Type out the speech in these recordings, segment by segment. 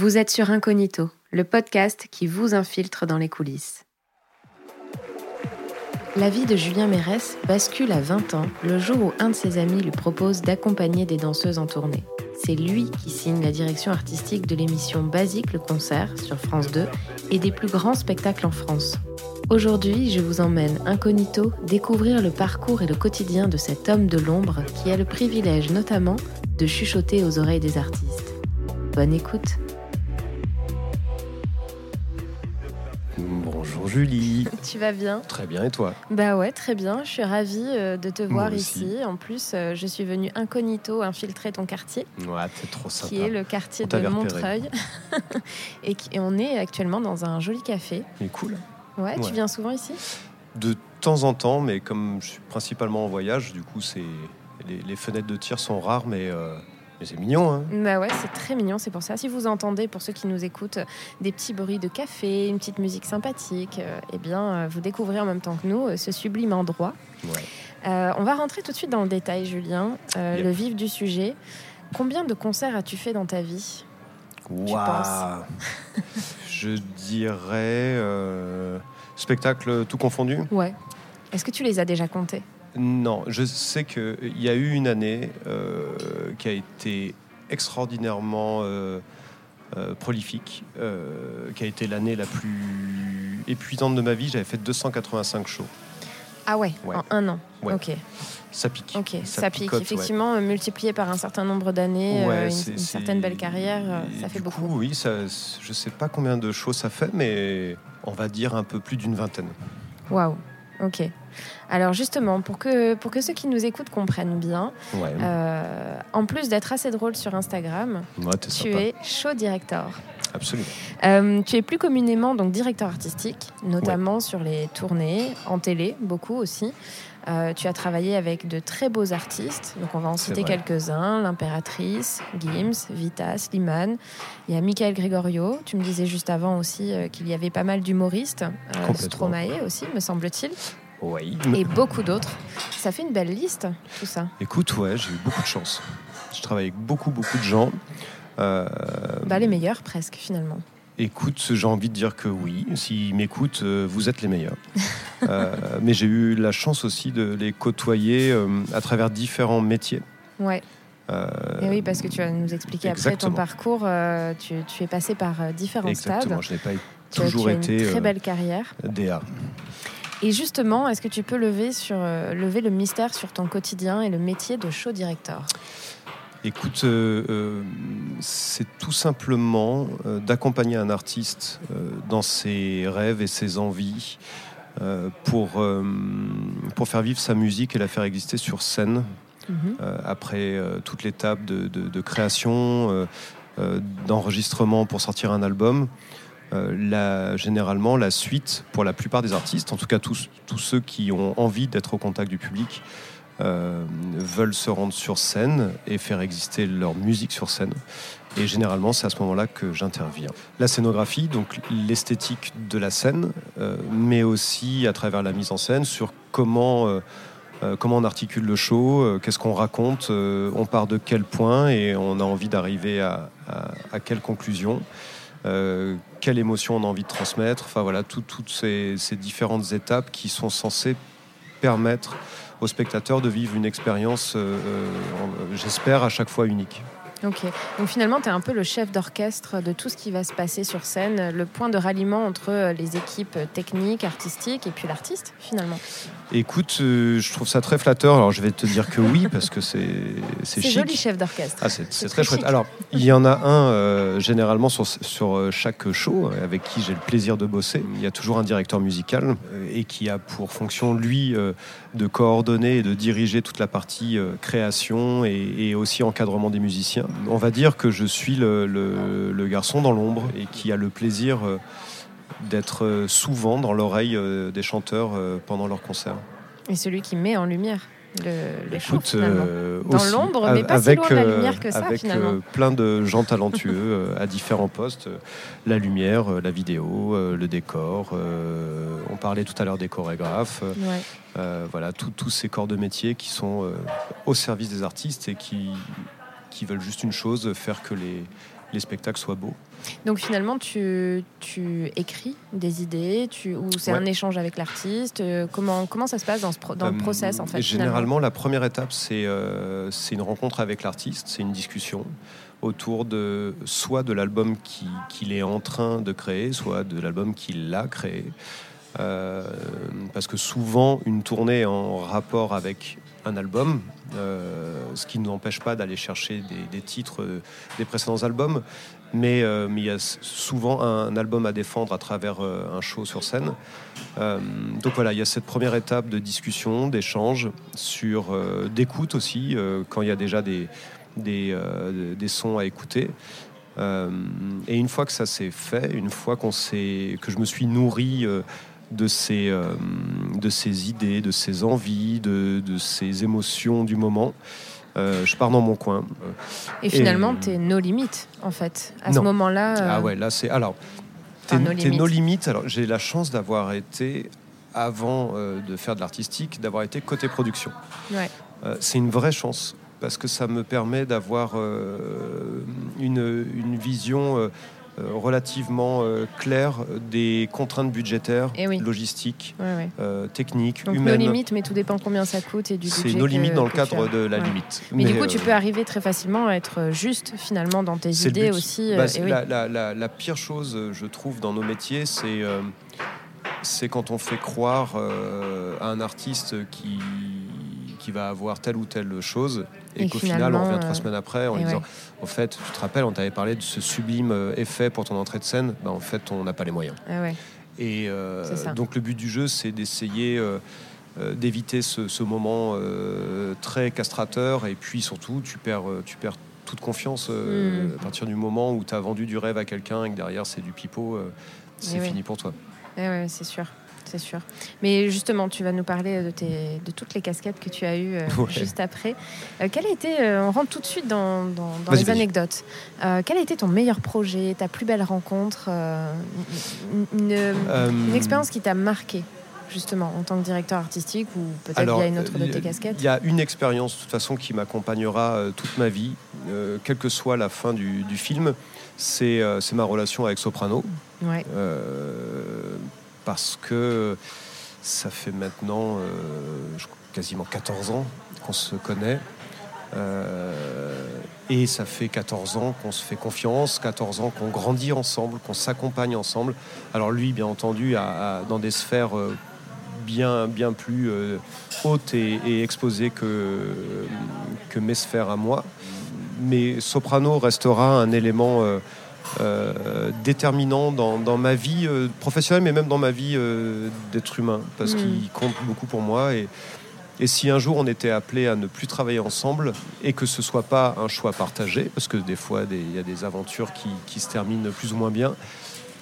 Vous êtes sur Incognito, le podcast qui vous infiltre dans les coulisses. La vie de Julien Mérès bascule à 20 ans le jour où un de ses amis lui propose d'accompagner des danseuses en tournée. C'est lui qui signe la direction artistique de l'émission Basique le concert sur France 2 et des plus grands spectacles en France. Aujourd'hui, je vous emmène incognito découvrir le parcours et le quotidien de cet homme de l'ombre qui a le privilège notamment de chuchoter aux oreilles des artistes. Bonne écoute. Bonjour Julie. Tu vas bien? Très bien et toi? Bah ouais, très bien. Je suis ravie euh, de te voir aussi. ici. En plus, euh, je suis venue incognito infiltrer ton quartier, Ouais, t'es trop sympa. qui est le quartier de repéré. Montreuil. et, qui- et on est actuellement dans un joli café. Mais cool. Ouais, tu viens souvent ici? De temps en temps, mais comme je suis principalement en voyage, du coup, c'est les, les fenêtres de tir sont rares, mais, euh, mais c'est mignon. Hein Bah ouais, c'est très mignon, c'est pour ça. Si vous entendez, pour ceux qui nous écoutent, des petits bruits de café, une petite musique sympathique, euh, eh bien, euh, vous découvrez en même temps que nous euh, ce sublime endroit. ouais. Euh, on va rentrer tout de suite dans le détail, Julien, Yep. le vif du sujet. Combien de concerts as-tu fait dans ta vie? Waouh. Je dirais spectacle tout confondu. Ouais. Est-ce que tu les as déjà comptés? Non, je sais qu'il y a eu une année euh, qui a été extraordinairement euh, euh, prolifique, qui a été l'année la plus épuisante de ma vie. J'avais fait 285 shows. Ah ouais, Ouais. en un an. Ouais. Ok, Ça pique. ok. Ça, pique. picote. Effectivement, multiplié par un certain nombre d'années, euh, une, certaine belle carrière, et ça fait beaucoup. coup, oui, ça, je sais pas combien de shows ça fait, mais on va dire un peu plus d'une vingtaine. Waouh. Ok. Alors justement, pour que, pour que ceux qui nous écoutent comprennent bien, Ouais, euh, en plus d'être assez drôle sur Instagram, Ouais, tu sympa. es show director. Absolument. Euh, tu es plus communément donc directeur artistique, notamment sur les tournées, en télé, beaucoup aussi. Euh, tu as travaillé avec de très beaux artistes, donc on va en citer quelques-uns l'impératrice, Gims, Vita, Slimane. Il y a Michael Gregorio. Tu me disais juste avant aussi euh, qu'il y avait pas mal d'humoristes. Stromae aussi, me semble-t-il, Et beaucoup d'autres. Ça fait une belle liste, tout ça. Écoute, ouais, j'ai eu beaucoup de chance. Je travaille avec beaucoup, beaucoup de gens. Euh, Bah, les meilleurs presque finalement. Écoute, j'ai envie de dire que oui. S'ils m'écoutent, euh, vous êtes les meilleurs. Euh, mais j'ai eu la chance aussi de les côtoyer à travers différents métiers. Ouais. Et oui, parce que tu vas nous expliquer après ton exactement. parcours. tu, tu es passé par différents Exactement. stades. Je n'ai pas Tu as, toujours tu as été une très belle carrière. DA. Et justement, est-ce que tu peux lever, sur, euh, lever le mystère sur ton quotidien et le métier de show director? Écoute, euh, euh, c'est tout simplement euh, d'accompagner un artiste dans ses rêves et ses envies pour, pour faire vivre sa musique et la faire exister sur scène Mhm. après toute l'étape de, de- de création, d'enregistrement pour sortir un album. Euh, généralement, la suite, pour la plupart des artistes, en tout cas tous, ceux qui ont envie d'être au contact du public, euh, veulent se rendre sur scène et faire exister leur musique sur scène. Et généralement, c'est à ce moment-là que j'interviens. La scénographie, donc l'esthétique de la scène, euh, mais aussi à travers la mise en scène sur comment, comment on articule le show, qu'est-ce qu'on raconte, on part de quel point et on a envie d'arriver à quelle conclusion. Euh, quelle émotion on a envie de transmettre, enfin voilà, tout- toutes ces, différentes étapes qui sont censées permettre aux spectateurs de vivre une expérience, euh, euh, en- j'espère, à chaque fois unique. Ok. Donc finalement, tu es un peu le chef d'orchestre de tout ce qui va se passer sur scène, le point de ralliement entre euh, les équipes techniques, artistiques et puis l'artiste, finalement. Écoute, euh, je trouve ça très flatteur. Alors, je vais te dire que oui, parce que c'est c'est C'est chic. joli chef d'orchestre. Ah, c'est très très chouette. Alors, il y en a un euh, généralement sur, sur chaque show avec qui j'ai le plaisir de bosser. Il y a toujours un directeur musical et qui a pour fonction, lui, euh, de coordonner et de diriger toute la partie euh, création et, aussi encadrement des musiciens. On va dire que je suis le, garçon dans l'ombre et qui a le plaisir euh, d'être euh, souvent dans l'oreille des chanteurs pendant leur concert. Et celui qui met en lumière le, le show, Écoute, finalement. euh, Dans l'ombre, mais pas si avec, loin de la euh, lumière que ça, avec, finalement. euh, plein de gens talentueux euh, à différents postes. euh, La lumière, euh, la vidéo, euh, le décor. euh, on parlait tout à l'heure des chorégraphes. euh, Ouais. euh, voilà, tous ces corps de métier qui sont euh, au service des artistes et qui, qui veulent juste une chose, faire que les, les spectacles soient beaux. Donc finalement, tu, tu écris des idées, tu, ou c'est Ouais. un échange avec l'artiste? euh, Comment, comment ça se passe dans, ce pro- dans le Euh, process en fait Généralement, la première étape, c'est euh, c'est une rencontre avec l'artiste, c'est une discussion autour de soit de l'album qui- qu'il est en train de créer, soit de l'album qu'il a créé. Euh, parce que souvent, une tournée en rapport avec un album, euh, ce qui ne nous empêche pas d'aller chercher des, titres euh, des précédents albums, mais euh, mais il y a souvent un, album à défendre à travers un show sur scène. Donc voilà, il y a cette première étape de discussion, d'échange, sur d'écoute aussi, quand il y a déjà des, des, sons à écouter. Et une fois que ça s'est fait, une fois qu'on que je me suis nourri de, ces, euh, de ces idées, de ces envies, de, de ces émotions du moment, euh, je pars dans mon coin. Et finalement, tu es no limite en fait. À ce moment-là. euh, Ah ouais, là c'est. Alors, t'es Enfin, no t'es limit. no limite. Alors, j'ai la chance d'avoir été, avant de faire de l'artistique, d'avoir été côté production. Ouais. C'est une vraie chance parce que ça me permet d'avoir une, une vision relativement euh, claire des contraintes budgétaires, Eh oui. logistiques, ouais, ouais. euh, techniques, Donc no humaines. limite, mais tout dépend combien ça coûte et du C'est budget nos que- limites dans le cadre de la Ouais. limite. Mais, du coup, tu euh, peux arriver très facilement à être juste finalement dans tes C'est idées aussi. euh, Bah, et c'est oui. la, la- la- la pire chose, euh, je trouve, dans nos métiers, c'est euh, c'est quand on fait croire euh, à un artiste qui, qui va avoir telle ou telle chose et, Et qu'au final, on revient trois euh, semaines après en lui disant ouais. En fait, tu te rappelles, on t'avait parlé de ce sublime euh, effet pour ton entrée de scène. Bah, en fait, on n'a pas les moyens. Ah ouais. Et euh, C'est donc le but du jeu, c'est d'essayer d'éviter ce, ce moment euh, très castrateur. Et puis surtout, tu perds, tu perds toute confiance euh, Mm. à partir du moment où tu as vendu du rêve à quelqu'un et que derrière c'est du pipeau. euh, c'est Eh oui. fini pour toi. Eh ouais, c'est sûr. C'est sûr. Mais justement, tu vas nous parler de, tes, de toutes les casquettes que tu as eues euh, Ouais. juste après. Euh, quel a été, euh, on rentre tout de suite dans, dans, les anecdotes. Euh, quel a été ton meilleur projet, ta plus belle rencontre, euh, une, Euh, expérience qui t'a marqué, justement, en tant que directeur artistique ou peut-être via une autre de euh, tes casquettes? Il y a une expérience de toute façon qui m'accompagnera euh, toute ma vie, euh, quelle que soit la fin du, du film. C'est euh, ma relation avec Soprano. Ouais. Euh, parce que ça fait maintenant euh, quasiment 14 ans qu'on se connaît. Euh, et ça fait 14 ans qu'on se fait confiance, 14 ans qu'on grandit ensemble, qu'on s'accompagne ensemble. Alors lui, bien entendu, dans des sphères euh, bien, bien plus hautes et, et exposées que, que mes sphères à moi. Mais Soprano restera un élément euh, déterminant dans, dans ma vie euh, professionnelle, mais même dans ma vie euh, d'être humain, parce Mm. qu'il compte beaucoup pour moi. Et, et si un jour on était appelé à ne plus travailler ensemble et que ce soit pas un choix partagé, parce que des fois il y a des aventures qui, qui se terminent plus ou moins bien,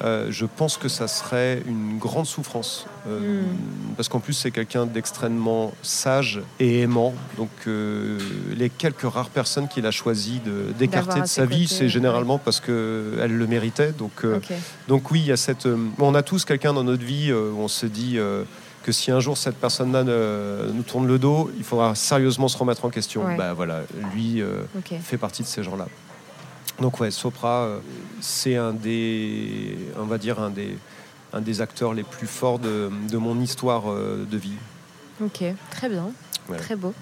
euh, je pense que ça serait une grande souffrance. Euh, Mm. Parce qu'en plus c'est quelqu'un d'extrêmement sage et aimant. Donc euh, les quelques rares personnes qu'il a choisi d'écarter de sa vie, c'est généralement parce qu'elle le méritait. Donc donc oui, il y a cette. on a tous quelqu'un dans notre vie où on se dit que si un jour cette personne-là ne- nous tourne le dos, il faudra sérieusement se remettre en question. Ouais. Bah voilà, lui euh, fait partie de ces gens-là. Donc ouais, Sopra, euh, c'est un des, on va dire un des, un des acteurs les plus forts de, de mon histoire euh, de vie. Ok, très bien. Voilà. Très beau.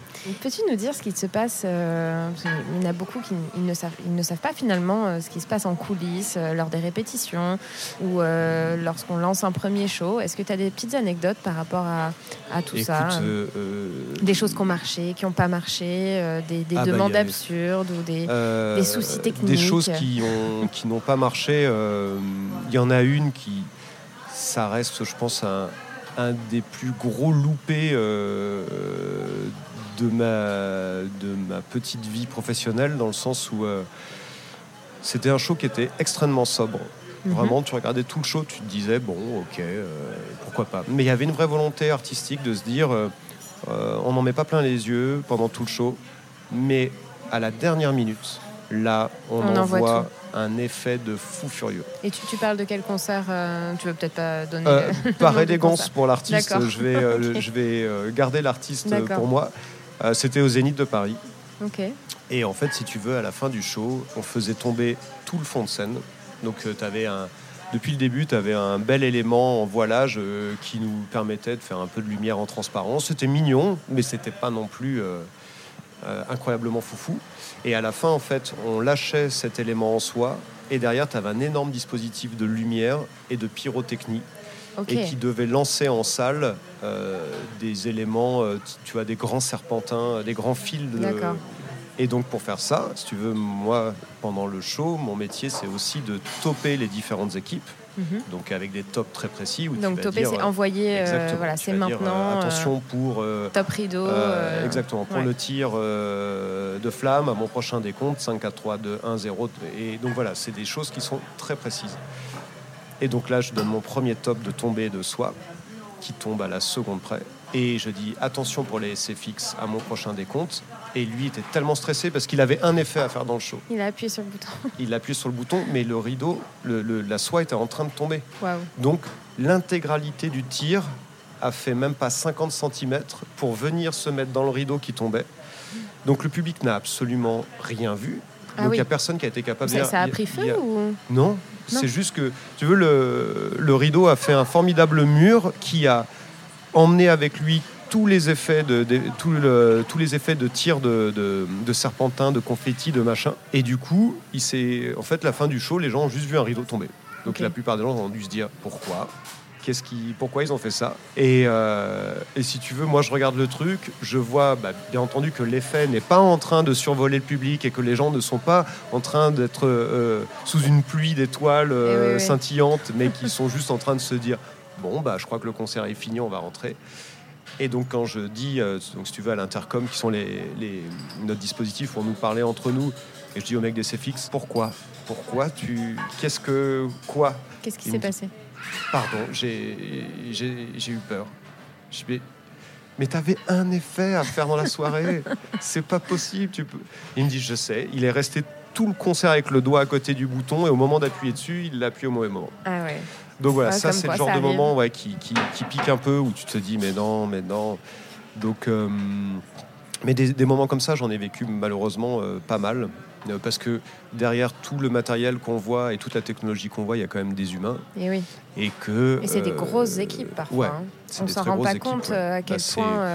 Peux-tu nous dire ce qui se passe euh, qu'il y en a beaucoup qui ils ne, savent, ils ne savent pas finalement euh, ce qui se passe en coulisses euh, lors des répétitions ou euh, lorsqu'on lance un premier show. Est-ce que tu as des petites anecdotes par rapport à, à tout Écoute, ça euh, euh, Des choses qui ont marché, qui n'ont pas marché, euh, des, des Ah bah, demandes absurdes ou des... Euh, des soucis Des techniques. choses qui ont qui n'ont pas marché. euh, Il y en a une qui, ça reste, je pense, un, un des plus gros loupés euh, de ma de ma petite vie professionnelle, dans le sens où euh, c'était un show qui était extrêmement sobre. Mhm. Vraiment, tu regardais tout le show, tu te disais bon, ok, euh, pourquoi pas. Mais il y avait une vraie volonté artistique de se dire, on n'en met pas plein les yeux pendant tout le show, mais à la dernière minute, là, on, On envoie envoie un effet de fou furieux. Et tu, tu parles de quel concert euh, Tu veux peut-être pas donner... Euh, par élégance pour l'artiste, je vais, euh, Ok. je vais garder l'artiste pour moi. C'était au Zénith de Paris. Et en fait, si tu veux, à la fin du show, on faisait tomber tout le fond de scène. Donc, tu avais un. Depuis le début, tu avais un bel élément en voilage euh, qui nous permettait de faire un peu de lumière en transparence. C'était mignon, mais c'était pas non plus euh, incroyablement foufou. Et à la fin, en fait, on lâchait cet élément en soi. Et derrière, tu avais un énorme dispositif de lumière et de pyrotechnie et qui devait lancer en salle euh, des éléments, euh, tu vois, des grands serpentins, des grands fils. de- D'accord. Et donc pour faire ça, si tu veux, moi, pendant le show, mon métier, c'est aussi de toper les différentes équipes, Mhm. donc avec des tops très précis. Où Donc dire, c'est envoyer. euh, voilà, c'est dire, euh, maintenant. euh, attention pour... euh, top rideau. euh, euh, exactement, pour ouais. le tir euh, de flamme à mon prochain décompte, 5, 4, 3, 2, 1, 0. Et donc voilà, c'est des choses qui sont très précises. Et donc là, je donne mon premier top de tombée de soie, qui tombe à la seconde près. Et je dis attention pour les SFX à mon prochain décompte. Et lui était tellement stressé parce qu'il avait un effet à faire dans le show. Il a appuyé sur le bouton. Il appuie sur le bouton, mais le rideau, le- le- la soie était en train de tomber. Donc l'intégralité du tir a fait même pas 50 cm pour venir se mettre dans le rideau qui tombait. Donc le public n'a absolument rien vu. Ah Donc il oui. n'y a personne qui a été capable de Ça, dire. ça a pris feu a- ou Non, Non. c'est juste que, tu veux, le, le rideau a fait un formidable mur qui a emmené avec lui tous les effets de, de- tout le- tous les effets de tir de, de, de serpentin, de confetti, de machin. Et du coup, il s'est, en fait, la fin du show, les gens ont juste vu un rideau tomber. Donc la plupart des gens ont dû se dire pourquoi? Qu'est-ce qui, pourquoi ils ont fait ça? Et, euh, et si tu veux, moi je regarde le truc, je vois bah, bien entendu que l'effet n'est pas en train de survoler le public et que les gens ne sont pas en train d'être euh, sous une pluie d'étoiles euh, Eh oui, oui. scintillantes, mais qui sont juste en train de se dire bon bah je crois que le concert est fini, on va rentrer. Et donc quand je dis, euh, donc si tu veux à l'intercom, qui sont les, les- notre dispositif pour nous parler entre nous, et je dis au mec des CFX, pourquoi? Pourquoi tu, qu'est-ce que, quoi? Qu'est-ce qui s'est passé? Pardon, j'ai eu peur. Je dis, mais, t'avais un effet à faire dans la soirée. C'est pas possible. Tu peux... Il me dit, je sais. Il est resté tout le concert avec le doigt à côté du bouton et au moment d'appuyer dessus, il l'a appuyé au mauvais moment. Ah ouais. Donc voilà, ça c'est le genre de arrive. moment ouais, qui, qui, qui pique un peu où tu te dis mais non, mais non. Donc, euh, mais des, des moments comme ça, j'en ai vécu malheureusement euh, pas mal. Euh, Parce que derrière tout le matériel qu'on voit et toute la technologie qu'on voit, il y a quand même des humains. Et oui. Et que. Et c'est des grosses équipes parfois. ouais, hein. On s'en rend pas équipes, compte ouais. à quel Bah, c'est point.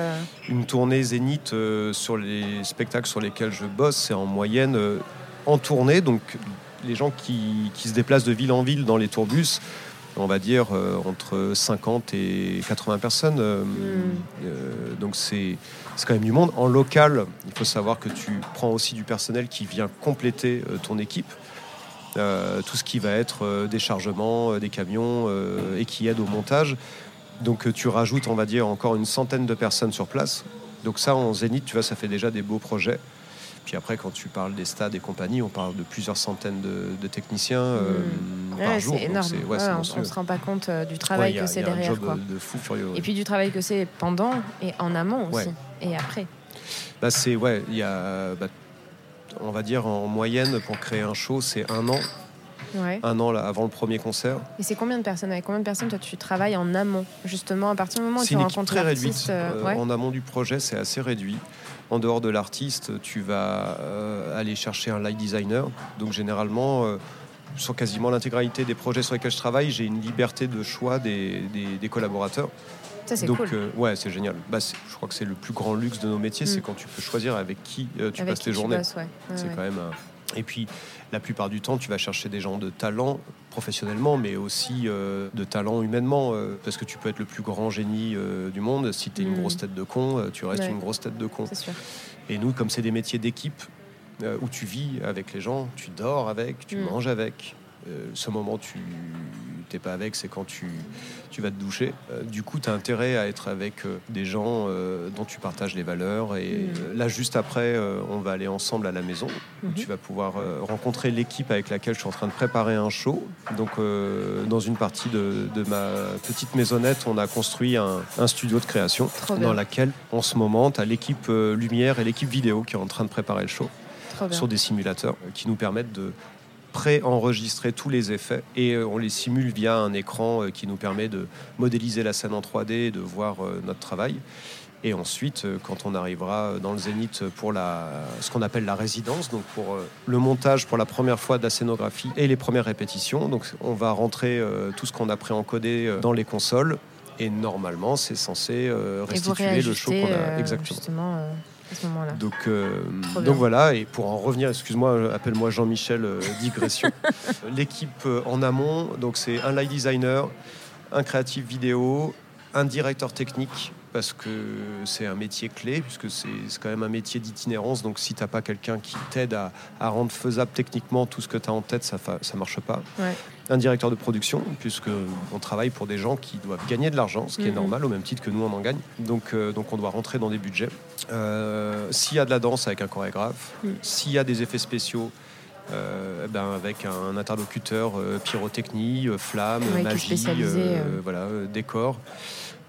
Une tournée zénith sur les spectacles sur lesquels je bosse, c'est en moyenne en tournée. Donc les gens qui, qui se déplacent de ville en ville dans les tourbus, on va dire euh, entre 50 et 80 personnes. euh, euh, donc c'est quand même du monde. En local, il faut savoir que tu prends aussi du personnel qui vient compléter ton équipe. Tout ce qui va être déchargement, euh, des camions et qui aide au montage. Donc tu rajoutes, on va dire, encore une centaine de personnes sur place. Donc ça, en zénith, tu vois, ça fait déjà des beaux projets. Puis après, quand tu parles des stades et compagnie, on parle de plusieurs centaines de, de techniciens euh, ouais, par jour. c'est énorme. ouais, Ouais, on, on se rend pas compte euh, du travail a- que c'est un derrière. job Quoi. de fou furieux. ouais. Et puis du travail que c'est pendant et en amont aussi. Et après. Bah, c'est ouais, il y a, bah, on va dire en moyenne pour créer un show, c'est un an, Ouais. un an là, avant le premier concert. Et c'est combien de personnes Avec combien de personnes toi tu travailles en amont Justement, à partir du moment où tu rencontres très réduite. euh, Euh, ouais. En amont du projet, c'est assez réduit. En dehors de l'artiste, tu vas euh, aller chercher un light designer. Donc généralement, euh, sur quasiment l'intégralité des projets sur lesquels je travaille, j'ai une liberté de choix des, des- des collaborateurs. Ça c'est Donc cool. euh, ouais, c'est génial. Bah, je crois que c'est le plus grand luxe de nos métiers, Mm. c'est quand tu peux choisir avec qui euh, tu Avec passes qui tes journées. bosses, ouais. Ouais, C'est ouais. quand même. un- Et puis, la plupart du temps, tu vas chercher des gens de talent professionnellement, mais aussi euh, de talent humainement, euh, parce que tu peux être le plus grand génie euh, du monde. Si tu es Mm. une grosse tête de con, tu restes Ouais. une grosse tête de con. Sûr. Et nous, comme c'est des métiers d'équipe où tu vis avec les gens, tu dors avec, tu Mm. manges avec. ce moment, tu t'es pas avec, c'est quand tu, tu vas te doucher. Euh, du coup, tu as intérêt à être avec euh, des gens euh, dont tu partages les valeurs. Et Mm. là, juste après, on va aller ensemble à la maison. Mhm. Tu vas pouvoir rencontrer l'équipe avec laquelle je suis en train de préparer un show. Donc, dans une partie de, de ma petite maisonnette, on a construit un, un studio de création dans laquelle, en ce moment, tu as l'équipe lumière et l'équipe vidéo qui est en train de préparer le show sur des simulateurs qui nous permettent de pré-enregistrer tous les effets et euh, on les simule via un écran euh, qui nous permet de modéliser la scène en 3D et de voir euh, notre travail. Et ensuite, quand on arrivera dans le zénith pour la, ce qu'on appelle la résidence, donc pour le montage pour la première fois de la scénographie et les premières répétitions, donc on va rentrer tout ce qu'on a préencodé dans les consoles. Et normalement, c'est censé restituer le show qu'on a. Exactement. À ce moment-là. Donc, donc voilà, et pour en revenir, excuse-moi, appelle-moi Jean-Michel Digression. L'équipe en amont, donc c'est un light designer, un créatif vidéo, un directeur technique parce que c'est un métier clé, puisque c'est quand même un métier d'itinérance. Donc si tu n'as pas quelqu'un qui t'aide à, rendre faisable techniquement tout ce que tu as en tête, ça ne marche pas. Un directeur de production, puisqu'on travaille pour des gens qui doivent gagner de l'argent, ce qui est mhm. normal, au même titre que nous on en gagne. Donc, euh, donc on doit rentrer dans des budgets. Euh, s'il y a de la danse avec un chorégraphe, mhm. s'il y a des effets spéciaux, euh, ben avec un interlocuteur pyrotechnie, flamme, magie, voilà, décor.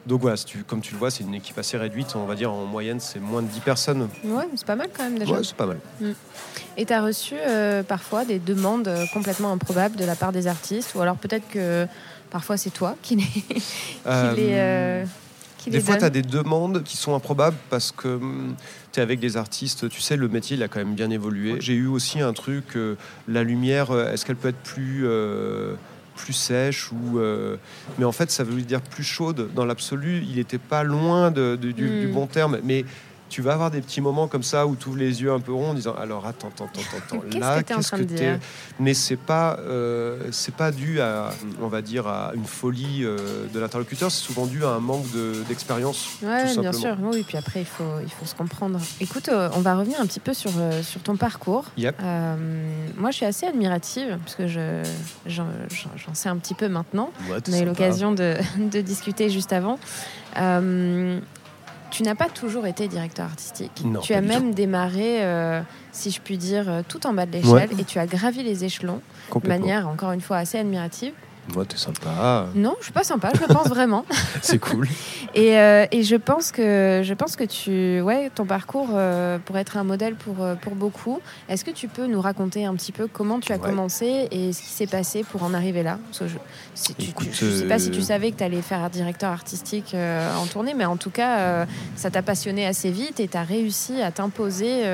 Donc voilà, comme tu le vois, c'est une équipe assez réduite. On va dire en moyenne, c'est moins de 10 personnes. Ouais, c'est pas mal quand même déjà. Ouais, c'est pas mal. Mm. Et tu as reçu euh, parfois des demandes euh, complètement improbables de la part des artistes Ou alors peut-être que parfois c'est toi qui les, qui euh, des fois, tu as des demandes qui sont improbables parce que hum, tu es avec des artistes. Tu sais, le métier, il a quand même bien évolué. J'ai eu aussi un truc, la lumière, est-ce qu'elle peut être plus plus sèche ou euh, mais en fait ça veut dire plus chaude dans l'absolu il n'était pas loin du, du, hmm. bon terme mais tu vas avoir des petits moments comme ça où tu ouvres les yeux un peu ronds en disant alors attends, attends, attends, attends là, qu'est-ce que tu es Mais c'est pas, euh, c'est pas dû à, on va dire, à une folie euh, de l'interlocuteur, c'est souvent dû à un manque d'expérience. ouais, bien sûr. Oui, puis après, il faut, il faut se comprendre. Écoute, euh, on va revenir un petit peu sur, sur ton parcours. moi, je suis assez admirative, parce que je, j'en, sais un petit peu maintenant. on a eu l'occasion de, de, discuter juste avant. Tu n'as pas toujours été directeur artistique. tu as même démarré, euh, si je puis dire, euh, tout en bas de l'échelle et tu as gravi les échelons de manière, encore une fois, assez admirative. Moi, t'es sympa. Non, je suis pas sympa, je le pense vraiment. c'est cool. Et, euh, et, je pense que je pense que tu, ouais, ton parcours euh, pourrait être un modèle pour euh, pour beaucoup. Est-ce que tu peux nous raconter un petit peu comment tu as commencé et ce qui s'est passé pour en arriver là? Je, ne sais pas si tu savais que tu allais faire directeur artistique en tournée, mais en tout cas, ça t'a passionné assez vite et tu as réussi à t'imposer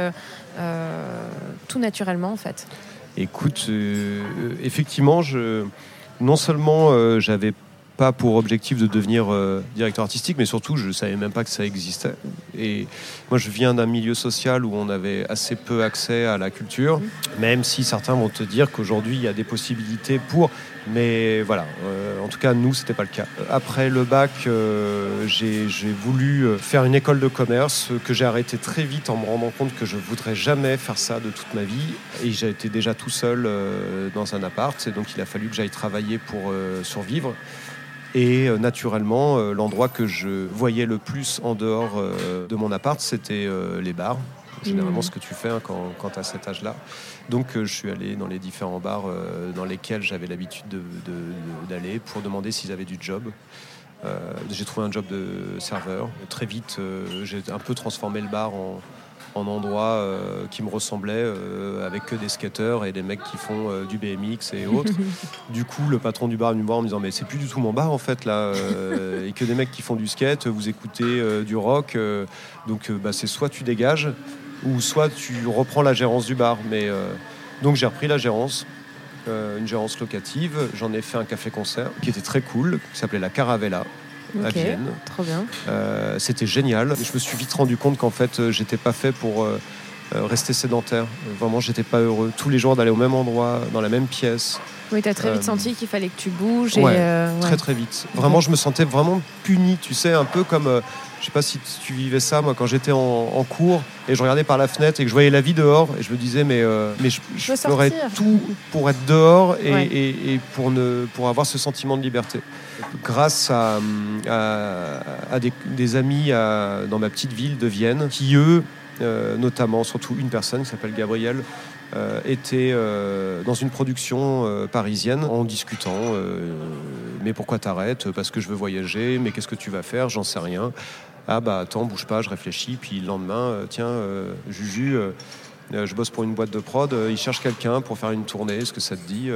tout naturellement en fait. Écoute, effectivement, je non seulement euh, j'avais pas pour objectif de devenir euh, directeur artistique, mais surtout je savais même pas que ça existait. Et moi je viens d'un milieu social où on avait assez peu accès à la culture, même si certains vont te dire qu'aujourd'hui il y a des possibilités pour. Mais voilà, euh, en tout cas nous c'était pas le cas. Après le bac, j'ai voulu faire une école de commerce que j'ai arrêté très vite en me rendant compte que je voudrais jamais faire ça de toute ma vie. Et été déjà tout seul dans un appart, et donc il a fallu que j'aille travailler pour survivre. Et euh, naturellement, euh, l'endroit que je voyais le plus en dehors euh, de mon appart, c'était les bars. Généralement, mmh. ce que tu fais hein, quand, quand tu as cet âge-là. Donc, je suis allé dans les différents bars dans lesquels j'avais l'habitude d'aller pour demander s'ils avaient du job. j'ai trouvé un job de serveur. Très vite, j'ai un peu transformé le bar en, en endroit euh, qui me ressemblait euh, avec que des skateurs et des mecs qui font euh, du BMX et autres. du coup, le patron du bar est venu me voir en me disant Mais c'est plus du tout mon bar en fait là, et que des mecs qui font du skate, vous écoutez du rock, donc bah, c'est soit tu dégages ou soit tu reprends la gérance du bar. Mais donc j'ai repris la gérance. une gérance locative, j'en ai fait un café-concert qui était très cool, qui s'appelait la Caravella, à Vienne. Trop bien. Euh, c'était génial. Je me suis vite rendu compte qu'en fait, euh, j'étais pas fait pour euh, rester sédentaire. Vraiment, j'étais pas heureux. Tous les jours d'aller au même endroit, dans la même pièce. Oui, tu as très vite senti qu'il fallait que tu bouges. Ouais, Très très vite. Vraiment, je me sentais vraiment puni, tu sais, un peu comme je sais pas si tu vivais ça, moi, quand j'étais en, cours et je regardais par la fenêtre et que je voyais la vie dehors et je me disais, mais, mais je, ferais tout pour être dehors et, pour, ne, pour avoir ce sentiment de liberté grâce à, des, amis dans ma petite ville de Vienne qui, eux, euh, notamment, surtout une personne qui s'appelle Gabriel, euh, était euh, dans une production parisienne en discutant. mais pourquoi t'arrêtes? Parce que je veux voyager. Mais qu'est-ce que tu vas faire? J'en sais rien. Ah bah attends, bouge pas, je réfléchis. Puis le lendemain, tiens, Juju je bosse pour une boîte de prod, ils cherchent quelqu'un pour faire une tournée, est-ce que ça te dit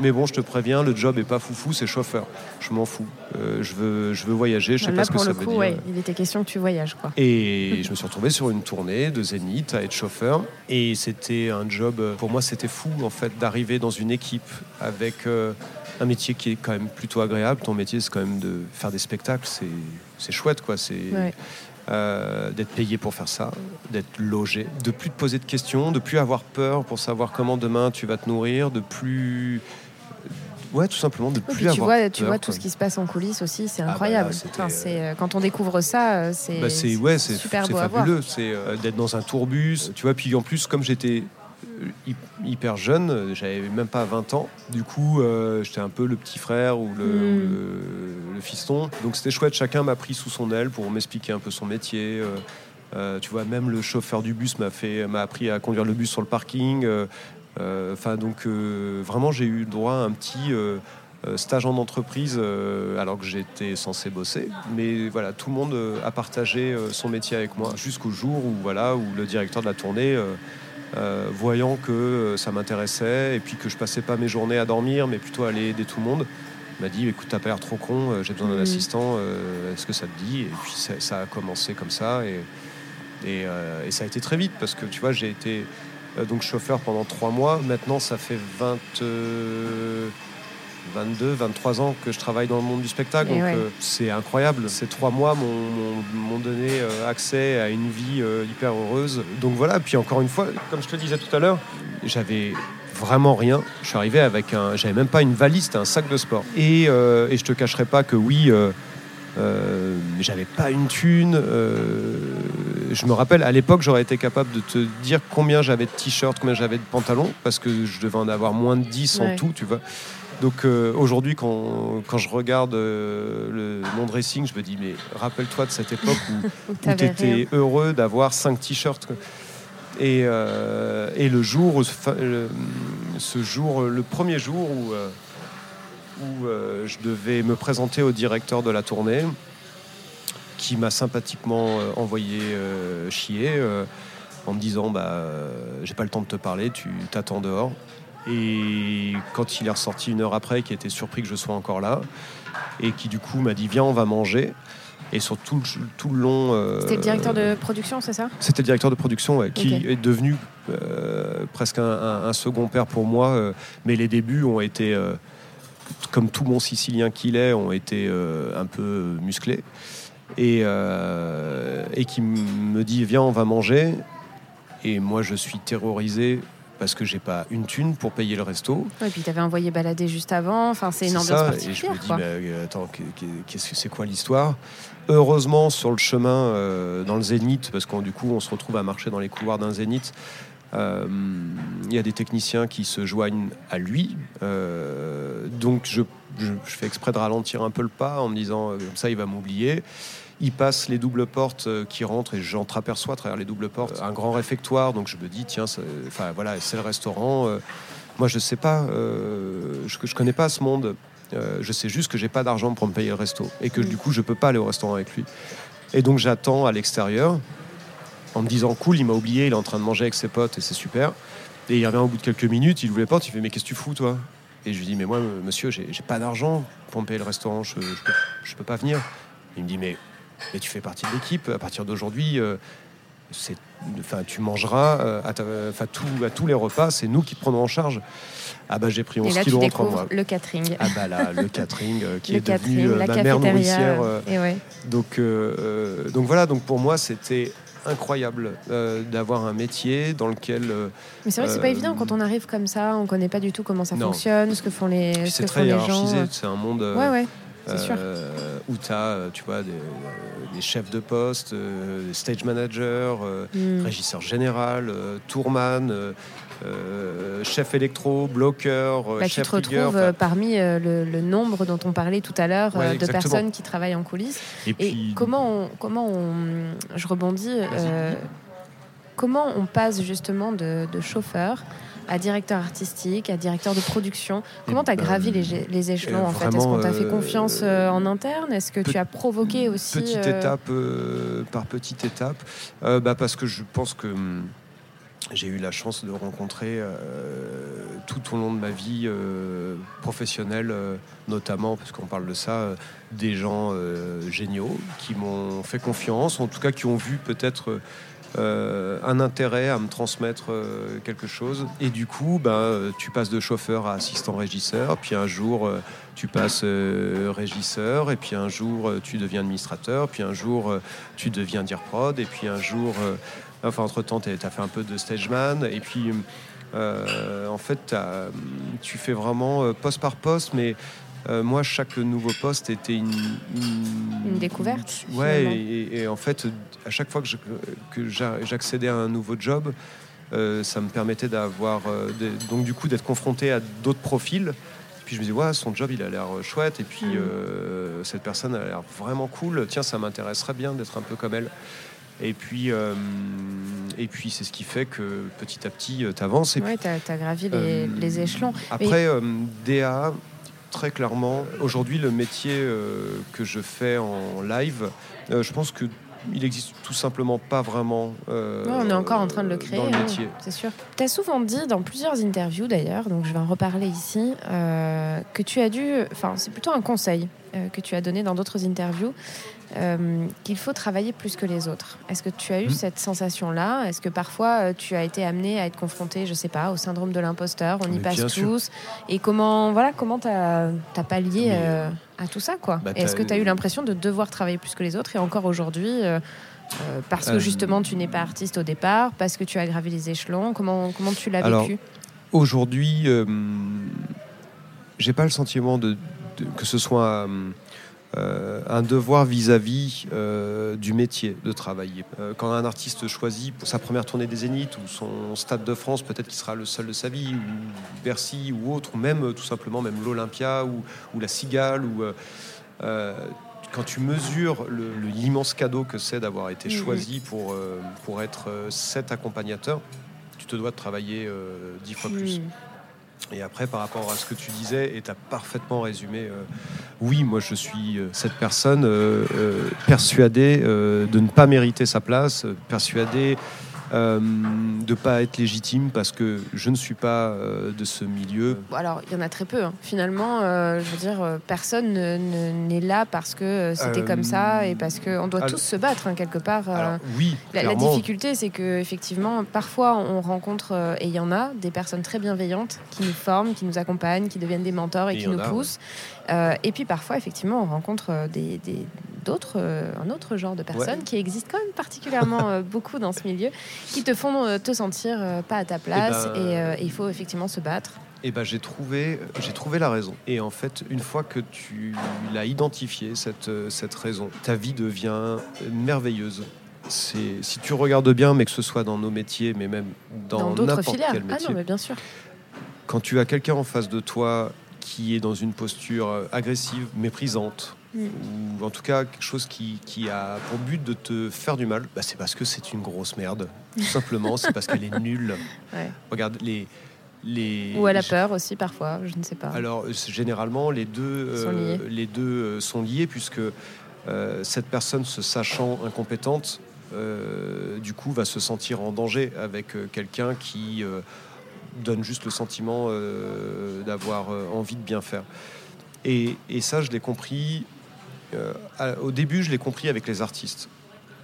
Mais bon, je te préviens, le job est pas foufou, c'est chauffeur. Je m'en fous. je, veux, je veux voyager, je sais pas ce que ça veut dire. il était question que tu voyages. Quoi. Et je me suis retrouvé sur une tournée de Zénith à être chauffeur. Et c'était un job, pour moi, c'était fou en fait d'arriver dans une équipe avec un métier qui est quand même plutôt agréable. Ton métier, c'est quand même de faire des spectacles. C'est chouette, quoi. C'est euh, d'être payé pour faire ça, d'être logé, de plus te poser de questions, de plus avoir peur pour savoir comment demain tu vas te nourrir, de plus Ouais, tout simplement de plus tu vois, tu vois tout ce qui se passe en coulisses aussi, c'est ah bah incroyable. enfin, c'est euh, quand on découvre ça, euh, c'est bah ouais, super beau fabuleux. C'est d'être dans un tourbus, tu vois. Puis en plus, comme j'étais hyper jeune, j'avais même pas 20 ans. Du coup, euh, j'étais un peu le petit frère ou le, hmm. fiston. Donc c'était chouette, chacun m'a pris sous son aile pour m'expliquer un peu son métier. Euh, euh, tu vois, même le chauffeur du bus m'a fait, m'a appris à conduire le bus sur le parking. Enfin, donc vraiment, j'ai eu droit à un petit stage en entreprise alors que j'étais censé bosser. Mais voilà, tout le monde a partagé son métier avec moi jusqu'au jour où voilà, où le directeur de la tournée euh, voyant que euh, ça m'intéressait et puis que je passais pas mes journées à dormir, mais plutôt à aller aider tout le monde. Il m'a dit écoute, t'as pas l'air trop con, euh, j'ai besoin d'un mm. assistant, est-ce que ça te dit? Et puis ça, a commencé comme ça et, et, ça a été très vite parce que tu vois, j'ai été donc chauffeur pendant trois mois. Maintenant, ça fait 20. 22, 23 ans que je travaille dans le monde du spectacle. donc euh, c'est incroyable. Ces trois mois m'ont donné euh, accès à une vie euh, hyper heureuse. Donc voilà, puis encore une fois, comme je te disais tout à l'heure, j'avais vraiment rien. Je suis arrivé avec un. J'avais même pas une valise, c'était un sac de sport. Et, et je te cacherai pas que oui. j'avais pas une thune. je me rappelle, à l'époque, j'aurais été capable de te dire combien j'avais de t-shirts, combien j'avais de pantalons, parce que je devais en avoir moins de 10 en tout, tu vois. Donc euh, aujourd'hui, quand, quand, je regarde euh, le monde racing, je me dis, mais rappelle-toi de cette époque où, tu étais heureux d'avoir 5 t-shirts. Et, euh, et, le jour, ce jour, le premier jour où, où je devais me présenter au directeur de la tournée, qui m'a sympathiquement envoyé chier en me disant bah j'ai pas le temps de te parler, tu t'attends dehors. Et quand il est ressorti une heure après, qui était surpris que je sois encore là, et qui du coup m'a dit viens on va manger. Et sur tout le, tout le long. Euh, C'était le directeur de production, c'est ça? C'était le directeur de production, qui est devenu euh, presque un, second père pour moi. Euh, mais les débuts ont été, comme tout bon Sicilien qu'il est, ont été un peu musclés. Et, et qui me dit viens, on va manger. Et moi, je suis terrorisé parce que j'ai pas une thune pour payer le resto. et puis tu avais envoyé balader juste avant. Enfin, c'est une ambiance particulière. Et je me dis, mais, euh, attends, qu'est-ce que c'est quoi l'histoire? Heureusement, sur le chemin, euh, dans le zénith, parce qu'on du coup, on se retrouve à marcher dans les couloirs d'un zénith. Euh, il y a des techniciens qui se joignent à lui. donc, je, je, fais exprès de ralentir un peu le pas en me disant, comme ça, il va m'oublier. Il passe les doubles portes euh, qui rentrent et j'entreaperçois à travers les doubles portes un grand réfectoire. Donc je me dis, tiens, enfin voilà, c'est le restaurant. Euh, moi, je sais pas, euh, je, je connais pas ce monde. je sais juste que j'ai pas d'argent pour me payer le resto et que du coup, je peux pas aller au restaurant avec lui. Et donc j'attends à l'extérieur en me disant, cool, il m'a oublié, il est en train de manger avec ses potes et c'est super. Et il revient au bout de quelques minutes, il ouvre les portes, il fait, mais qu'est-ce que tu fous, toi? Et je lui dis, mais moi, monsieur, j'ai pas d'argent pour me payer le restaurant, je, je, je peux pas venir. Il me dit, mais et tu fais partie de l'équipe. À partir d'aujourd'hui, euh, enfin, tu mangeras euh, à, à, tous les repas, c'est nous qui prenons en charge. Ah bah j'ai pris 11 kilos en 3 mois. Le catering. Ah bah là, le catering euh, qui est devenu ma mère nourricière. Donc, donc voilà, donc pour moi c'était incroyable d'avoir un métier dans lequel. Mais c'est vrai que c'est pas évident quand on arrive comme ça, on connaît pas du tout comment ça fonctionne, ce que font les, ce que font les gens. C'est un monde. Ouais, ouais. Euh, où tu as, euh, tu vois, des, des, chefs de poste, des stage managers, mm. régisseur général, tourman, chef électro, bloqueur, bah, chef Tu te retrouves parmi le, nombre dont on parlait tout à l'heure de personnes qui travaillent en coulisses. Et, comment, on, comment on, je rebondis, comment on passe justement de, de chauffeur à directeur artistique, à directeur de production. Comment tu as gravi les, les échelons en fait? Est-ce qu'on t'a fait euh, confiance euh, en interne? Est-ce que tu as provoqué aussi Petite euh, étape par petite étape, bah, parce que je pense que hum, j'ai eu la chance de rencontrer tout au long de ma vie professionnelle, notamment, parce qu'on parle de ça, des gens géniaux qui m'ont fait confiance, en tout cas qui ont vu peut-être euh, un intérêt à me transmettre euh, quelque chose. Et du coup, ben, tu passes de chauffeur à assistant régisseur, puis un jour euh, tu passes régisseur, et puis un jour tu deviens administrateur, puis un jour tu deviens dire prod, et puis un jour, enfin entre-temps tu as fait un peu de stageman, et puis en fait tu fais vraiment poste par poste, mais euh, moi, chaque nouveau poste était une, une, découverte. Ouais, et, en fait, à chaque fois que j'accédais à un nouveau job, euh, ça me permettait d'avoir, euh, donc du coup, d'être confronté à d'autres profils. Puis je me dis, ouais, son job, il a l'air chouette. Et puis, mm. cette personne a l'air vraiment cool. Tiens, ça m'intéresserait bien d'être un peu comme elle. Et puis, et puis c'est ce qui fait que petit à petit, tu avances. Oui, tu as, gravi les, échelons. Après, DA, très clairement, aujourd'hui, le métier euh, que je fais en live, euh, je pense que il existe tout simplement pas vraiment. Euh, on est encore en train de le créer. Dans le métier. c'est sûr. Tu as souvent dit dans plusieurs interviews d'ailleurs, donc je vais en reparler ici, que tu as dû. Enfin, c'est plutôt un conseil que tu as donné dans d'autres interviews. Euh, qu'il faut travailler plus que les autres. Est-ce que tu as eu hmm. cette sensation-là? Est-ce que parfois euh, tu as été amené à être confronté, je sais pas, au syndrome de l'imposteur? On y passe tous. Et comment voilà, comment tu as, pallié euh, à tout ça quoi? bah, Est-ce que tu as eu l'impression de devoir travailler plus que les autres? Et encore aujourd'hui, parce que justement tu n'es pas artiste au départ, parce que tu as gravi les échelons, comment, comment tu l'as vécu? Aujourd'hui, j'ai pas le sentiment de, que ce soit euh, un devoir vis-à-vis euh, du métier de travailler. Euh, quand un artiste choisit pour sa première tournée des Zéniths ou son Stade de France, peut-être qu'il sera le seul de sa vie, ou Bercy ou autre, ou même tout simplement même l'Olympia ou, la Cigale, ou quand tu mesures l'immense cadeau que c'est d'avoir été choisi pour, pour être cet accompagnateur, tu te dois de travailler dix fois plus. Et après, par rapport à ce que tu disais, et tu as parfaitement résumé, euh, oui, moi je suis euh, cette personne euh, persuadée de ne pas mériter sa place, persuadée euh, de ne pas être légitime parce que je ne suis pas euh, de ce milieu Alors, il y en a très peu. Hein. Finalement, euh, je veux dire, personne n'est là parce que c'était comme ça et parce qu'on doit tous se battre, hein, quelque part. oui, la, difficulté, c'est que effectivement, parfois, on rencontre, et il y en a, des personnes très bienveillantes qui nous forment, qui nous accompagnent, qui deviennent des mentors et, qui nous poussent. Et puis, parfois, effectivement, on rencontre des, d'autres, euh, un autre genre de personnes qui existent quand même particulièrement euh, beaucoup dans ce milieu, qui te font euh, te sentir pas à ta place eh ben, et, il faut effectivement se battre. Et eh ben, j'ai trouvé, j'ai trouvé la raison. Et en fait, une fois que tu l'as identifié, cette, cette raison, ta vie devient merveilleuse. C'est, si tu regardes bien, mais que ce soit dans nos métiers, mais même dans, n'importe quel métier. Ah non, mais bien sûr. Quand tu as quelqu'un en face de toi qui est dans une posture agressive, méprisante, ou en tout cas quelque chose qui, a pour but de te faire du mal, bah, c'est parce que c'est une grosse merde. Tout simplement, c'est parce qu'elle est nulle. Regarde, les, les... Ou elle a peur aussi parfois, je ne sais pas. Alors généralement, les deux, sont liés. Euh, les deux euh, sont liés puisque euh, cette personne se sachant incompétente, du coup, va se sentir en danger avec quelqu'un qui donne juste le sentiment d'avoir envie de bien faire. Et, et ça, je l'ai compris euh, au début, je l'ai compris avec les artistes.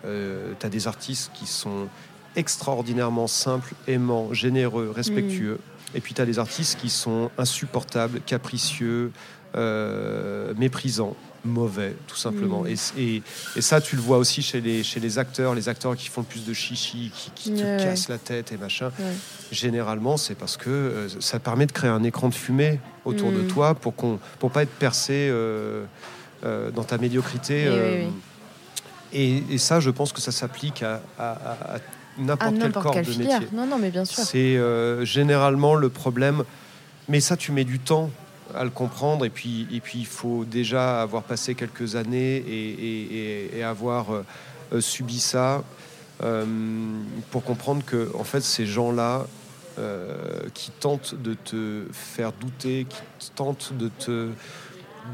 Euh, tu as des artistes qui sont extraordinairement simples, aimants, généreux, respectueux. Mm. Et puis tu as des artistes qui sont insupportables, capricieux, euh, méprisants, mauvais, tout simplement. Mm. Et, et, ça, tu le vois aussi chez les, chez les acteurs, les acteurs qui font plus de chichi, qui, te cassent la tête et machin. Généralement, c'est parce que ça permet de créer un écran de fumée autour de mm. toi pour qu'on pour pas être percé. Euh, dans ta médiocrité. Euh, et, ça, je pense que ça s'applique à, n'importe quel corps de métier. Non, non, mais bien sûr. C'est euh, généralement le problème. Mais ça, tu mets du temps à le comprendre. Et puis, et puis il faut déjà avoir passé quelques années et, avoir subi ça pour comprendre que, en fait, ces gens-là qui tentent de te faire douter, qui tentent de te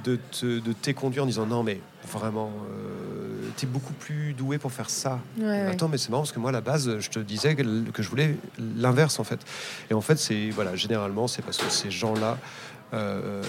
de te de t'éconduire en disant non mais vraiment euh, t'es beaucoup plus doué pour faire ça. Ouais, ouais. Attends mais c'est marrant parce que moi à la base je te disais que, que je voulais l'inverse en fait. Et en fait c'est voilà généralement c'est parce que ces gens là euh,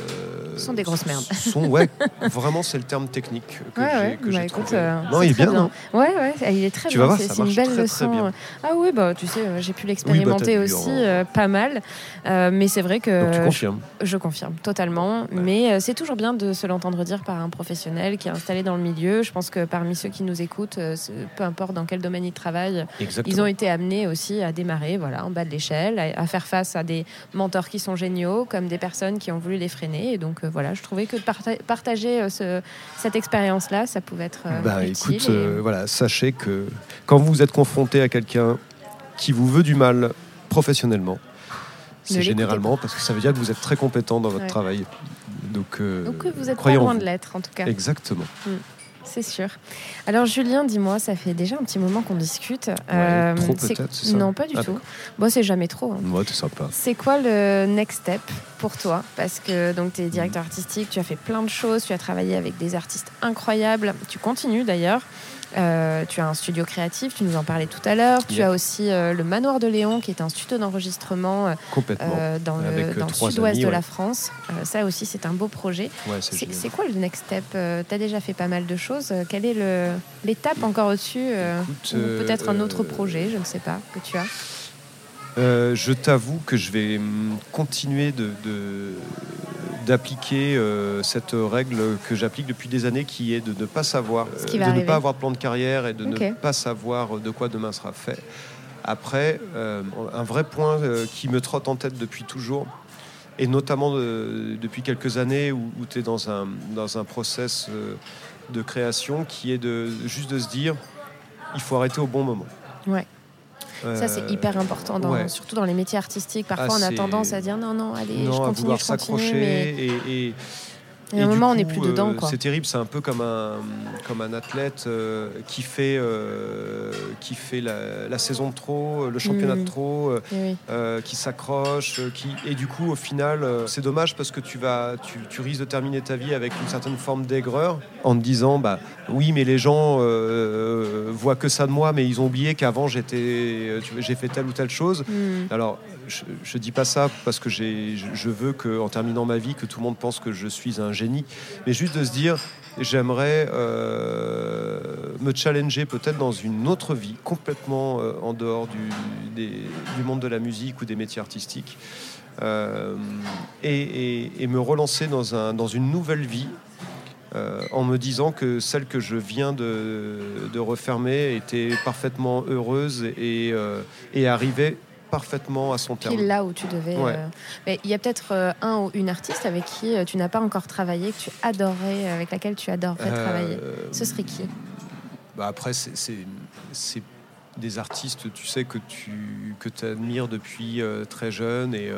Sont des grosses merdes. Sont, ouais, vraiment, c'est le terme technique que Ouais, j'ai ouais, que bah j'ai écoute, trouvé. euh, non, il est très bien. non Ouais, ouais, il est très Tu bien. vas voir, c'est ça c'est une belle très, leçon. Ah oui, bah tu sais, euh, j'ai pu l'expérimenter t'as pu, aussi euh, pas mal. Euh, mais c'est vrai que Donc tu je- confirmes. Je confirme totalement, mais euh, c'est toujours bien de se l'entendre dire par un professionnel qui est installé dans le milieu. Je pense que parmi ceux qui nous écoutent, euh, peu importe dans quel domaine ils travaillent, Exactement. ils ont été amenés aussi à démarrer voilà, en bas de l'échelle, à, à faire face à des mentors qui sont géniaux, comme des personnes qui ont voulu les freiner. Et donc euh, voilà, je trouvais que parta- partager euh, ce- cette expérience-là, ça pouvait être euh, Bah utile. écoute, et- voilà, sachez que quand vous êtes confronté à quelqu'un qui vous veut du mal professionnellement, c'est généralement parce que ça veut dire que vous êtes très compétent dans votre Ouais. travail. Donc, Donc vous êtes pas loin vous. de l'être, en tout cas. Exactement. C'est sûr. Alors Julien, dis-moi, ça fait déjà un petit moment qu'on discute. Ouais, Euh, trop c'est- peut-être, c'est ça Non, pas du Ah, tout. Bon, c'est jamais trop. hein. Moi, t'es sympa. C'est quoi le next step pour toi? Parce que donc tu es directeur artistique, tu as fait plein de choses, tu as travaillé avec des artistes incroyables, tu continues d'ailleurs. Euh, tu as un studio créatif, tu nous en parlais tout à l'heure. Tu as aussi euh, le Manoir de Léon, qui est un studio d'enregistrement euh, dans le, dans sud-ouest de la France. Ça aussi, c'est un beau projet. ouais, c'est quoi le next step Tu as déjà fait pas mal de choses. Quelle est l'étape encore au-dessus peut-être un autre projet, je ne sais pas, que tu as je t'avoue que je vais hum, continuer de, de- d'appliquer euh, cette règle que j'applique depuis des années, qui est de ne pas savoir, euh, de ne pas avoir de plan de carrière et de ne pas savoir de quoi demain sera fait. Après, euh, un vrai point euh, qui me trotte en tête depuis toujours, et notamment de- depuis quelques années où, tu es dans un, dans un process euh, de création, qui est de, juste de se dire, il faut arrêter au bon moment. Ouais. Ça, c'est Euh, hyper important, dans- ouais. surtout dans les métiers artistiques. Parfois, Ah, on a tendance à dire non, non, allez, non, je continue, je continue. Mais et, et- et à un moment, on n'est plus dedans. euh, Quoi. C'est terrible, c'est un peu comme un, comme un athlète euh, qui fait, euh, qui fait la, la saison de trop, le championnat de trop, euh, Eh oui. qui s'accroche, qui... et du coup, au final, c'est dommage parce que tu, vas, tu, tu risques de terminer ta vie avec une certaine forme d'aigreur en te disant, bah oui, mais les gens voient que ça de moi, mais ils ont oublié qu'avant j'étais, j'ai fait telle ou telle chose. Hmm. Alors, je, je dis pas ça parce que je, veux que, en terminant ma vie, que tout le monde pense que je suis un génie, mais juste de se dire, j'aimerais euh, me challenger peut-être dans une autre vie, complètement euh, en dehors du, monde de la musique ou des métiers artistiques, euh, et, me relancer dans, un, dans une nouvelle vie. en me disant que celle que je viens de, refermer était parfaitement heureuse et, et arrivait parfaitement à son terme. Pile là où tu devais. Ouais. euh, Mais il y a peut-être euh, un ou une artiste avec qui euh, tu n'as pas encore travaillé, que tu adorais, avec laquelle tu adorerais travailler. Ce serait qui? bah Après, c'est- des artistes, tu sais, que tu que admires depuis très jeune et,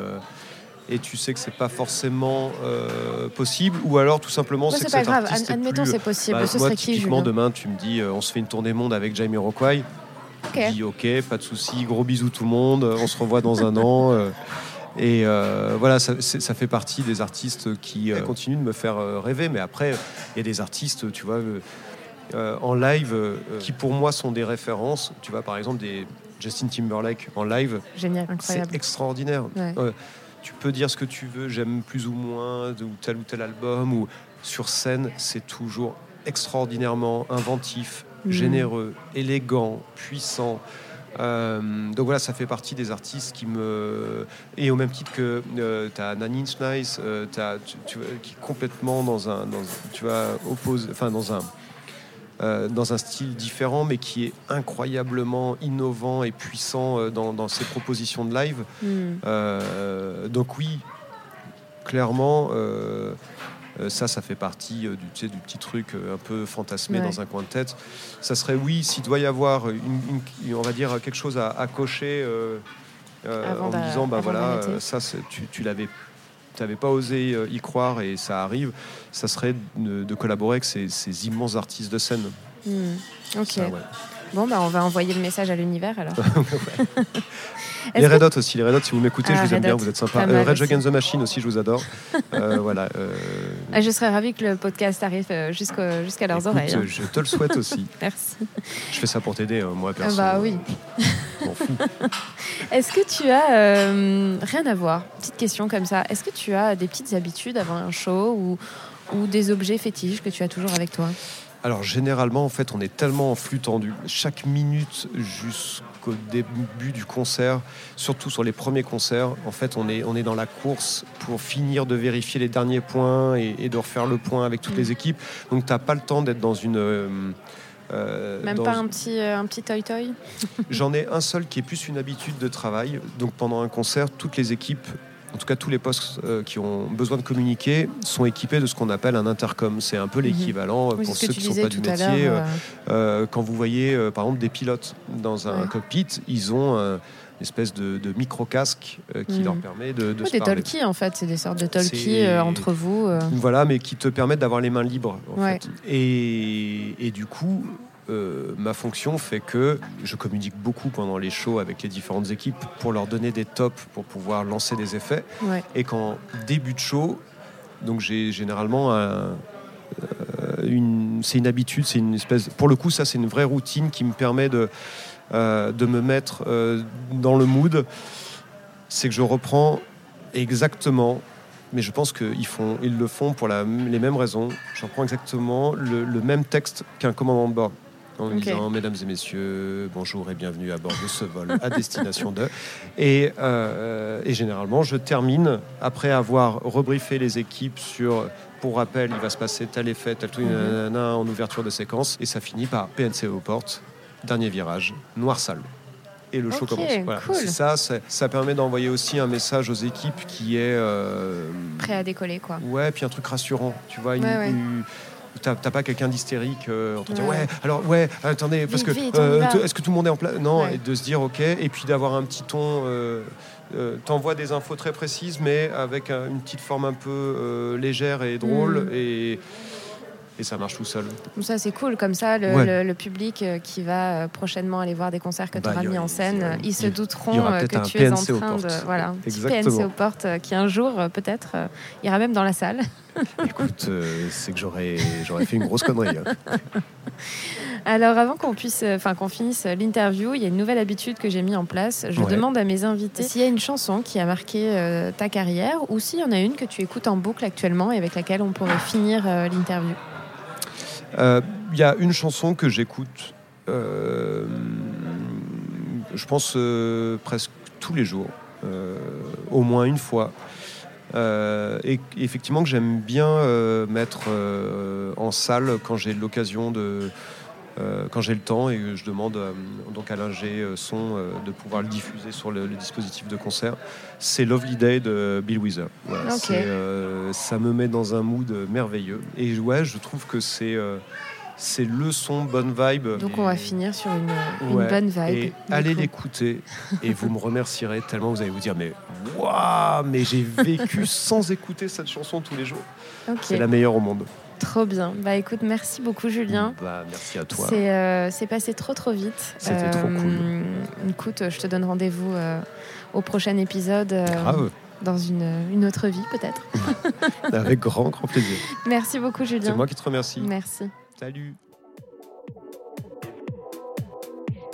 et tu sais que c'est pas forcément euh, possible, ou alors tout simplement Ouais, c'est que pas cet grave, admettons c'est possible. Bah, Ce moi, serait qui, demain, tu me dis, euh, on se fait une tournée monde avec Jamie Rockway. Ok. Je dis, ok, pas de souci, gros bisous tout le monde, on se revoit dans un an. euh, et euh, voilà, ça, c'est- ça fait partie des artistes qui euh, continuent de me faire euh, rêver. Mais après, il y a des artistes, tu vois, en live, euh, qui pour moi sont des références. Tu vois, par exemple, des Justin Timberlake en live, Génial, c'est incroyable. extraordinaire. Ouais. Euh, tu peux dire ce que tu veux, j'aime plus ou moins de- ou tel ou tel album, ou sur scène, c'est toujours extraordinairement inventif. Généreux, élégant, puissant. Euh, donc voilà, ça fait partie des artistes qui me. Et au même titre que tu as euh, t'as- tu, tu vois, qui est complètement dans un. Dans, tu vois, oppose, enfin, dans un. euh, dans un style différent, mais qui est incroyablement innovant et puissant euh, dans, dans ses propositions de live. Euh, donc oui, clairement, euh, ça, ça fait partie euh, du, tu sais, du petit truc euh, un peu fantasmé Ouais. dans un coin de tête. Ça serait oui, s'il doit y avoir une, une- on va dire quelque chose à, à cocher en me disant, bah voilà, ça, tu, tu l'avais. Tu n'avais pas osé y croire et ça arrive, ça serait de, de collaborer avec ces, ces immenses artistes de scène. Hmm. Ok. Ça, ouais. Bon, bah, on va envoyer le message à l'univers alors. les Red Hot aussi, les Red Hot, si vous m'écoutez, ah, je vous aime bien, vous êtes sympa. Euh, Red Against the Machine aussi, je vous adore. euh, voilà. Euh... Ah, je serais ravie que le podcast arrive euh, jusqu'à leurs oreilles. Hein. Je te le souhaite aussi. Merci. Je fais ça pour t'aider, hein, moi, perso. bah oui. Est-ce que tu as, rien à voir, petite question comme ça, est-ce que tu as des petites habitudes avant un show ou, ou des objets fétiches que tu as toujours avec toi? Alors généralement, en fait, on est tellement en flux tendu. Chaque minute jusqu'au début du concert, surtout sur les premiers concerts, en fait, on est, on est dans la course pour finir de vérifier les derniers points et, de refaire le point avec toutes mm. les équipes. Donc, tu n'as pas le temps d'être dans une... Euh, euh, Même pas un petit, euh, un petit toy-toy? J'en ai un seul qui est plus une habitude de travail. Donc pendant un concert, toutes les équipes en tout cas tous les postes euh, qui ont besoin de communiquer, sont équipés de ce qu'on appelle un intercom. C'est un peu mhm. l'équivalent pour ceux qui ne sont pas du métier. quand vous voyez par exemple des pilotes dans un cockpit, ils ont une espèce de, micro-casque qui mhm. leur permet de, de des talkies en fait, c'est des sortes de talkies entre vous. Voilà, mais qui te permettent d'avoir les mains libres. et, et, du coup, euh, ma fonction fait que je communique beaucoup pendant les shows avec les différentes équipes pour leur donner des tops pour pouvoir lancer des effets. Et qu'en début de show, donc j'ai généralement euh, une, c'est une habitude, c'est une espèce. Pour le coup, ça c'est une vraie routine qui me permet de euh, de me mettre dans le mood. C'est que je reprends exactement mais je pense qu'ils font, ils le font pour la, les mêmes raisons. Je reprends exactement le, le même texte qu'un commandant de bord en disant Mesdames et messieurs, bonjour et bienvenue à bord de ce vol à destination de. Et, euh, et, généralement, je termine après avoir rebriefé les équipes sur. Pour rappel, il va se passer tel effet, tel tout, mhm. en ouverture de séquence, et ça finit par PNC aux portes, dernier virage, noir sale et le show commence. Voilà. Ça, ça permet d'envoyer aussi un message aux équipes qui est euh, prêt à décoller, quoi. Ouais, puis un truc rassurant, tu vois, une, T'as pas quelqu'un d'hystérique euh, en train de dire ouais, alors ouais, attendez, parce que euh, est-ce que tout le monde est en place Non, et de se dire ok, et puis d'avoir un petit ton. Euh, euh T'envoies des infos très précises, mais avec une petite forme un peu légère et drôle. Mm. Et et ça marche tout seul. Ça, c'est cool. Comme ça, le, public qui va prochainement aller voir des concerts que tu auras bah, mis en scène, ils se douteront que tu es en train de. Voilà, petit PNC aux portes qui un jour, peut-être, ira même dans la salle. Écoute, c'est que j'aurais, j'aurais fait une grosse connerie. Hein. Alors, avant qu'on puisse, enfin qu'on finisse l'interview, il y a une nouvelle habitude que j'ai mis en place. Je demande à mes invités s'il y a une chanson qui a marqué ta carrière ou s'il y en a une que tu écoutes en boucle actuellement et avec laquelle on pourrait finir l'interview. Il euh, y a une chanson que j'écoute, euh, je pense euh, presque tous les jours, au moins une fois. Et effectivement que j'aime bien mettre en salle quand j'ai l'occasion de quand j'ai le temps et je demande donc à l'ingé son de pouvoir le diffuser sur le, dispositif de concert, c'est Lovely Day de Bill Wither. ça me met dans un mood merveilleux. Et ouais, je trouve que c'est c'est le son bonne vibe. Donc on va finir sur une, bonne vibe. Et allez l'écouter et vous me remercierez tellement vous allez vous dire mais waouh mais j'ai vécu sans écouter cette chanson tous les jours. C'est la meilleure au monde. Trop bien. Bah écoute, merci beaucoup Julien. Bah, merci à toi. C'est euh, passé trop trop vite. C'était trop cool. Euh, écoute, je te donne rendez-vous euh, au prochain épisode. Grave dans une, une, autre vie peut-être. Avec grand, grand plaisir. Merci beaucoup Julien. C'est moi qui te remercie. Merci. Salut.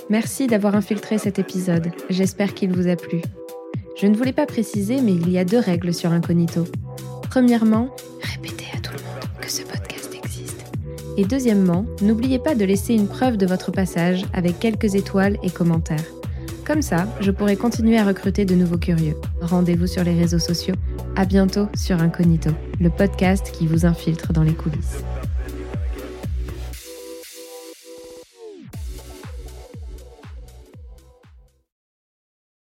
Merci d'avoir infiltré cet épisode. J'espère qu'il vous a plu. Je ne voulais pas préciser, mais il y a deux règles sur Incognito. Premièrement, répétez à tout le monde que ce podcast existe. Et deuxièmement, n'oubliez pas de laisser une preuve de votre passage avec quelques étoiles et commentaires. Comme ça, je pourrai continuer à recruter de nouveaux curieux. Rendez-vous sur les réseaux sociaux. À bientôt sur Incognito, le podcast qui vous infiltre dans les coulisses.